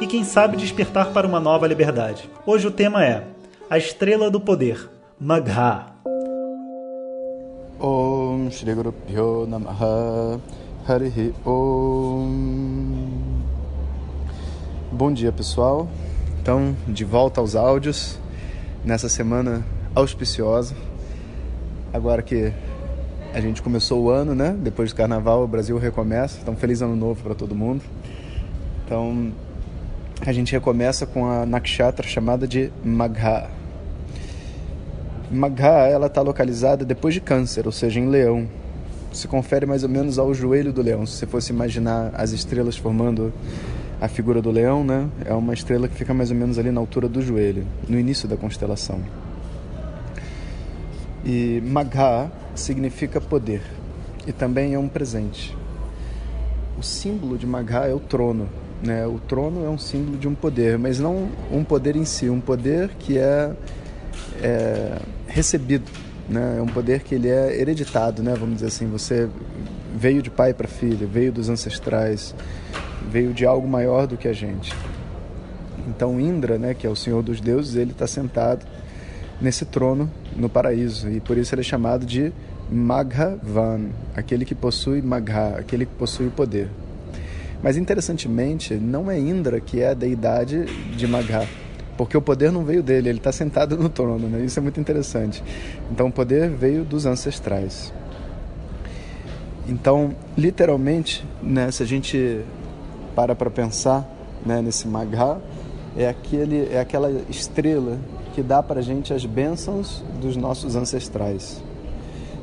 e, quem sabe, despertar para uma nova liberdade. Hoje o tema é A Estrela do Poder, Magha. Om Shri Guru Pyo Namaha Harihi Om Bom dia pessoal, então de volta aos áudios nessa semana auspiciosa agora que a gente começou o ano, né? Depois do carnaval o Brasil recomeça, então feliz ano novo para todo mundo então a gente recomeça com a nakshatra chamada de Magha Magha ela está localizada depois de câncer, ou seja, em leão. Se confere mais ou menos ao joelho do leão. Se você fosse imaginar as estrelas formando a figura do leão, né? É uma estrela que fica mais ou menos ali na altura do joelho, no início da constelação. E Magha significa poder e também é um presente. O símbolo de Magha é o trono. Né? O trono é um símbolo de um poder, mas não um poder em si, um poder que é é, recebido, né? É um poder que ele é hereditado, né? Vamos dizer assim, você veio de pai para filho, veio dos ancestrais, veio de algo maior do que a gente. Então Indra, né, que é o senhor dos deuses, ele está sentado nesse trono no paraíso e por isso ele é chamado de Maghavan, aquele que possui Magha, aquele que possui o poder. Mas interessantemente, não é Indra que é a deidade de Magha porque o poder não veio dele, ele está sentado no trono, né? isso é muito interessante. Então o poder veio dos ancestrais. Então, literalmente, né, se a gente para para pensar né, nesse Magha, é, aquele, é aquela estrela que dá para a gente as bênçãos dos nossos ancestrais.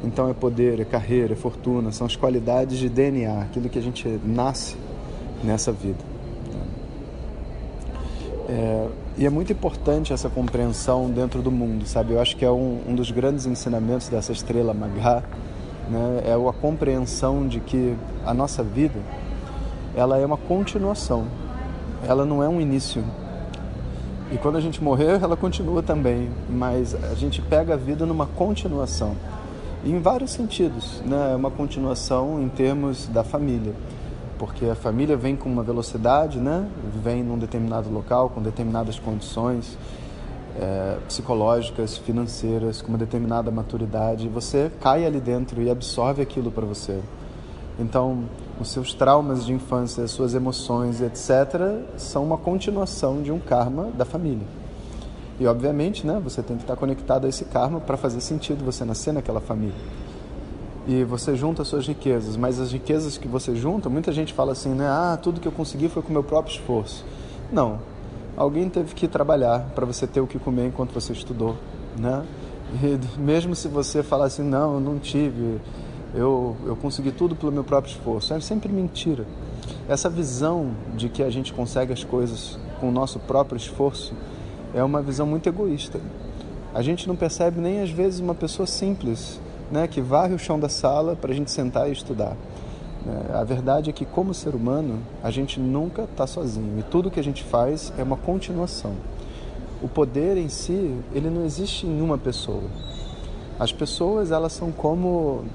Então é poder, é carreira, é fortuna, são as qualidades de DNA, aquilo que a gente nasce nessa vida. É, e é muito importante essa compreensão dentro do mundo, sabe? Eu acho que é um, um dos grandes ensinamentos dessa estrela Magha, né? É a compreensão de que a nossa vida, ela é uma continuação, ela não é um início. E quando a gente morrer, ela continua também, mas a gente pega a vida numa continuação. Em vários sentidos, né? É uma continuação em termos da família porque a família vem com uma velocidade, né? vem num determinado local, com determinadas condições é, psicológicas, financeiras, com uma determinada maturidade, e você cai ali dentro e absorve aquilo para você. Então, os seus traumas de infância, as suas emoções, etc., são uma continuação de um karma da família. E, obviamente, né, você tem que estar conectado a esse karma para fazer sentido você nascer naquela família e você junta as suas riquezas, mas as riquezas que você junta, muita gente fala assim, né? Ah, tudo que eu consegui foi com meu próprio esforço. Não. Alguém teve que trabalhar para você ter o que comer enquanto você estudou, né? E mesmo se você falar assim, não, eu não tive, eu, eu consegui tudo pelo meu próprio esforço, é sempre mentira. Essa visão de que a gente consegue as coisas com o nosso próprio esforço é uma visão muito egoísta. A gente não percebe nem às vezes uma pessoa simples né, que varre o chão da sala para a gente sentar e estudar. É, a verdade é que, como ser humano, a gente nunca está sozinho e tudo que a gente faz é uma continuação. O poder em si, ele não existe em uma pessoa. As pessoas, elas são como.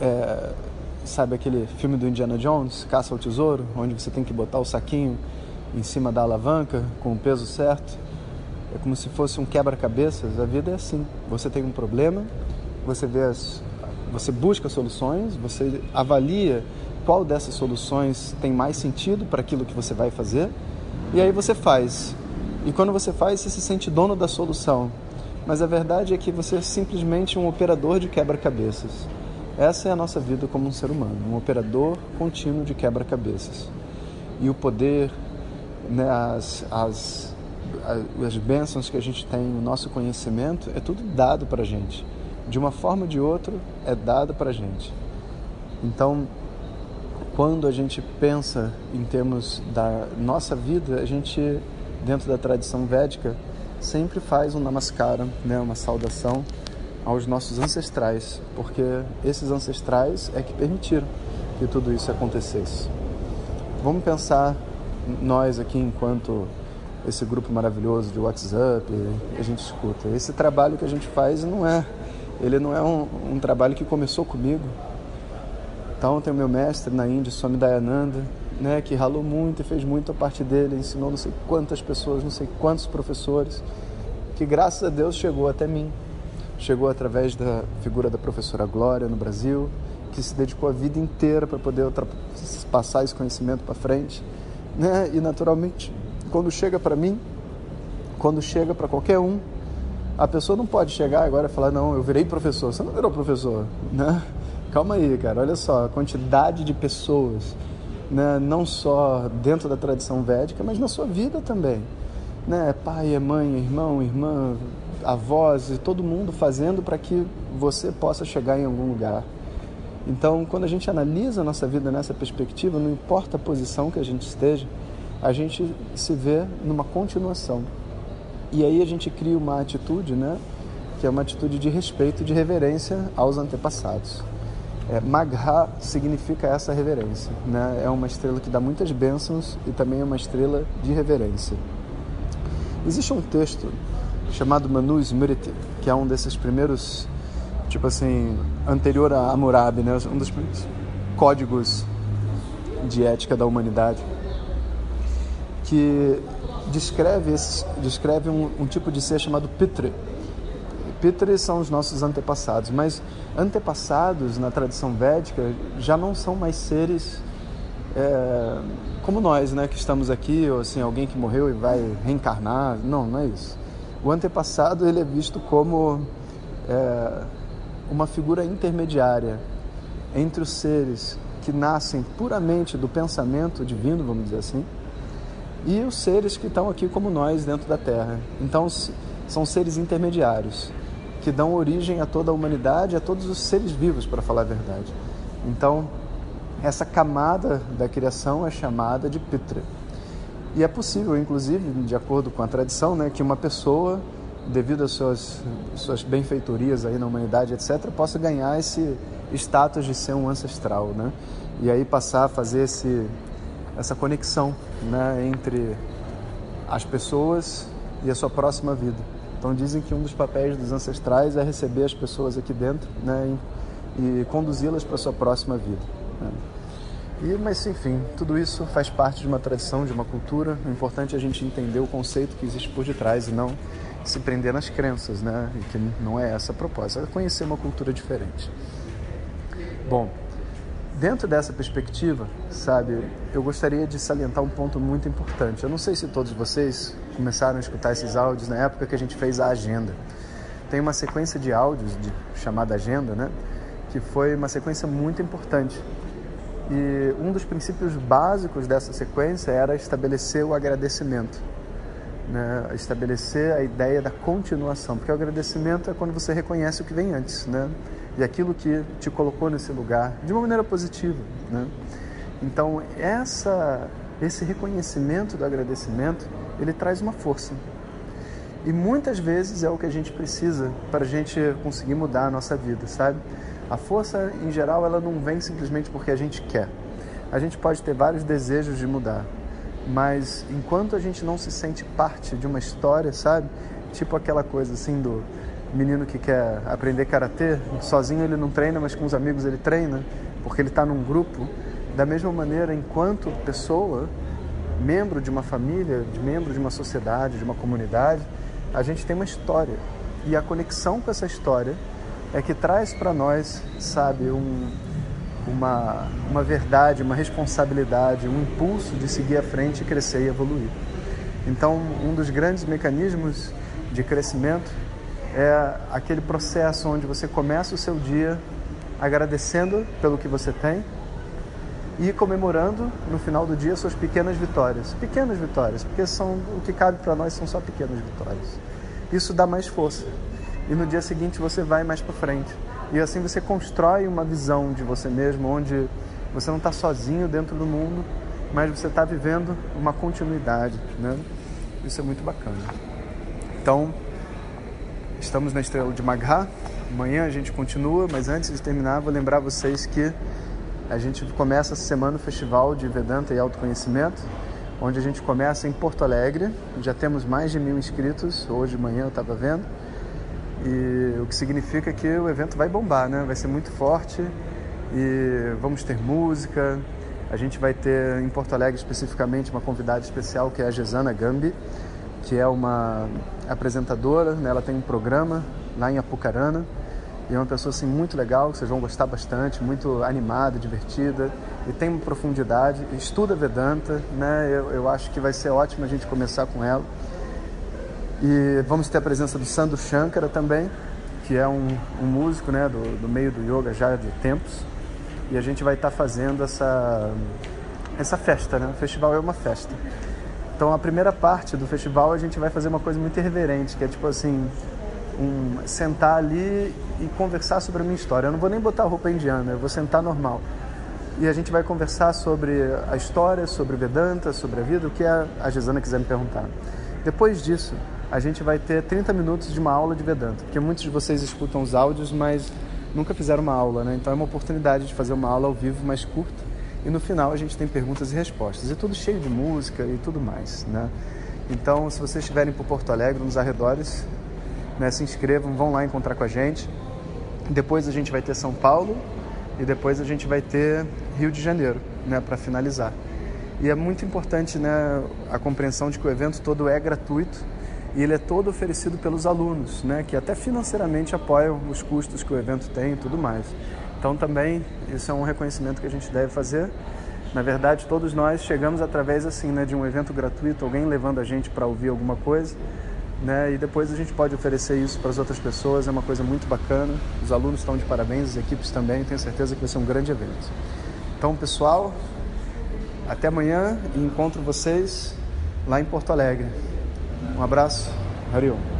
É, sabe aquele filme do Indiana Jones, Caça ao Tesouro, onde você tem que botar o saquinho em cima da alavanca com o peso certo? É como se fosse um quebra-cabeças. A vida é assim: você tem um problema, você vê as, você busca soluções, você avalia qual dessas soluções tem mais sentido para aquilo que você vai fazer, e aí você faz. E quando você faz, você se sente dono da solução. Mas a verdade é que você é simplesmente um operador de quebra-cabeças. Essa é a nossa vida como um ser humano, um operador contínuo de quebra-cabeças. E o poder, né, as, as, as bênçãos que a gente tem, o nosso conhecimento, é tudo dado para a gente de uma forma ou de outra, é dada para a gente. Então, quando a gente pensa em termos da nossa vida, a gente, dentro da tradição védica, sempre faz um namaskara, né, uma saudação aos nossos ancestrais, porque esses ancestrais é que permitiram que tudo isso acontecesse. Vamos pensar nós aqui enquanto esse grupo maravilhoso de WhatsApp, a gente escuta. Esse trabalho que a gente faz não é, ele não é um, um trabalho que começou comigo. Então tem o meu mestre na Índia, Swami Dayananda, né, que ralou muito e fez muito a parte dele, ensinou não sei quantas pessoas, não sei quantos professores, que graças a Deus chegou até mim. Chegou através da figura da professora Glória no Brasil, que se dedicou a vida inteira para poder passar esse conhecimento para frente, né? E naturalmente, quando chega para mim, quando chega para qualquer um, a pessoa não pode chegar agora e falar não, eu virei professor. Você não virou professor, né? Calma aí, cara. Olha só a quantidade de pessoas, né? Não só dentro da tradição védica, mas na sua vida também, né? Pai, mãe, irmão, irmã, avós e todo mundo fazendo para que você possa chegar em algum lugar. Então, quando a gente analisa a nossa vida nessa perspectiva, não importa a posição que a gente esteja, a gente se vê numa continuação. E aí a gente cria uma atitude, né, que é uma atitude de respeito, de reverência aos antepassados. É, Magha significa essa reverência, né? É uma estrela que dá muitas bênçãos e também é uma estrela de reverência. Existe um texto chamado Manu Smriti, que é um desses primeiros tipo assim, anterior a Hammurabi, né? Um dos códigos de ética da humanidade que descreve, descreve um, um, tipo de ser chamado Pitre. Pitre são os nossos antepassados, mas antepassados na tradição védica já não são mais seres é, como nós, né, que estamos aqui, ou assim, alguém que morreu e vai reencarnar. Não, não é isso. O antepassado ele é visto como é, uma figura intermediária entre os seres que nascem puramente do pensamento divino, vamos dizer assim, e os seres que estão aqui como nós dentro da Terra. Então, são seres intermediários que dão origem a toda a humanidade, a todos os seres vivos, para falar a verdade. Então, essa camada da criação é chamada de Pitra. E é possível, inclusive, de acordo com a tradição, né, que uma pessoa devido às suas, suas benfeitorias aí na humanidade, etc., possa ganhar esse status de ser um ancestral, né? E aí passar a fazer esse, essa conexão né, entre as pessoas e a sua próxima vida. Então dizem que um dos papéis dos ancestrais é receber as pessoas aqui dentro né, e, e conduzi-las para a sua próxima vida. Né? E, mas enfim, tudo isso faz parte de uma tradição, de uma cultura. O importante é a gente entender o conceito que existe por detrás e não se prender nas crenças, né? E que não é essa a proposta, é conhecer uma cultura diferente. Bom, dentro dessa perspectiva, sabe, eu gostaria de salientar um ponto muito importante. Eu não sei se todos vocês começaram a escutar esses áudios na época que a gente fez a agenda. Tem uma sequência de áudios de, chamada agenda, né? Que foi uma sequência muito importante. E um dos princípios básicos dessa sequência era estabelecer o agradecimento né, estabelecer a ideia da continuação, porque o agradecimento é quando você reconhece o que vem antes, né, e aquilo que te colocou nesse lugar de uma maneira positiva, né. Então essa, esse reconhecimento do agradecimento ele traz uma força e muitas vezes é o que a gente precisa para a gente conseguir mudar a nossa vida, sabe? A força em geral ela não vem simplesmente porque a gente quer. A gente pode ter vários desejos de mudar, mas enquanto a gente não se sente parte de uma história, sabe? Tipo aquela coisa assim do menino que quer aprender karatê, sozinho ele não treina, mas com os amigos ele treina, porque ele está num grupo. Da mesma maneira, enquanto pessoa, membro de uma família, de membro de uma sociedade, de uma comunidade, a gente tem uma história. E a conexão com essa história é que traz para nós, sabe, um, uma, uma verdade, uma responsabilidade, um impulso de seguir à frente, crescer e evoluir. Então, um dos grandes mecanismos de crescimento é aquele processo onde você começa o seu dia agradecendo pelo que você tem e comemorando no final do dia suas pequenas vitórias. Pequenas vitórias, porque são o que cabe para nós são só pequenas vitórias. Isso dá mais força. E no dia seguinte você vai mais para frente. E assim você constrói uma visão de você mesmo onde Você não está sozinho dentro do mundo, mas você está vivendo uma continuidade, né? Isso é muito bacana. Então, estamos na Estrela de Magha. Amanhã a gente continua, mas antes de terminar, vou lembrar vocês que a gente começa essa semana o Festival de Vedanta e Autoconhecimento, onde a gente começa em Porto Alegre. Já temos mais de mil inscritos, hoje de manhã eu estava vendo. E o que significa que o evento vai bombar, né? Vai ser muito forte e vamos ter música. A gente vai ter em Porto Alegre especificamente uma convidada especial que é a Gesana Gambi, que é uma apresentadora, né? ela tem um programa lá em Apucarana e é uma pessoa assim muito legal, que vocês vão gostar bastante, muito animada, divertida e tem uma profundidade, estuda Vedanta, né? Eu, eu acho que vai ser ótimo a gente começar com ela. E vamos ter a presença do Sandro Shankara também, que é um, um músico né, do, do, meio do yoga já de tempos. E a gente vai estar tá fazendo essa, essa festa, né? O festival é uma festa. Então a primeira parte do festival a gente vai fazer uma coisa muito irreverente, que é tipo assim, um, sentar ali e conversar sobre a minha história. Eu não vou nem botar roupa indiana, eu vou sentar normal. E a gente vai conversar sobre a história, sobre Vedanta, sobre a vida, o que a, a Gisana quiser me perguntar. Depois disso, a gente vai ter 30 minutos de uma aula de Vedanta, porque muitos de vocês escutam os áudios, mas nunca fizeram uma aula, né? Então é uma oportunidade de fazer uma aula ao vivo mais curta. E no final a gente tem perguntas e respostas. E tudo cheio de música e tudo mais, né? Então, se vocês estiverem por Porto Alegre, nos arredores, né, se inscrevam, vão lá encontrar com a gente. Depois a gente vai ter São Paulo e depois a gente vai ter Rio de Janeiro, né, para finalizar. E é muito importante, né, a compreensão de que o evento todo é gratuito e ele é todo oferecido pelos alunos, né, que até financeiramente apoiam os custos que o evento tem e tudo mais. Então também isso é um reconhecimento que a gente deve fazer. Na verdade, todos nós chegamos através assim, né, de um evento gratuito, alguém levando a gente para ouvir alguma coisa, né, e depois a gente pode oferecer isso para as outras pessoas, é uma coisa muito bacana. Os alunos estão de parabéns, as equipes também, tenho certeza que vai ser um grande evento. Então, pessoal, até amanhã e encontro vocês lá em Porto Alegre. Um abraço. Hariom.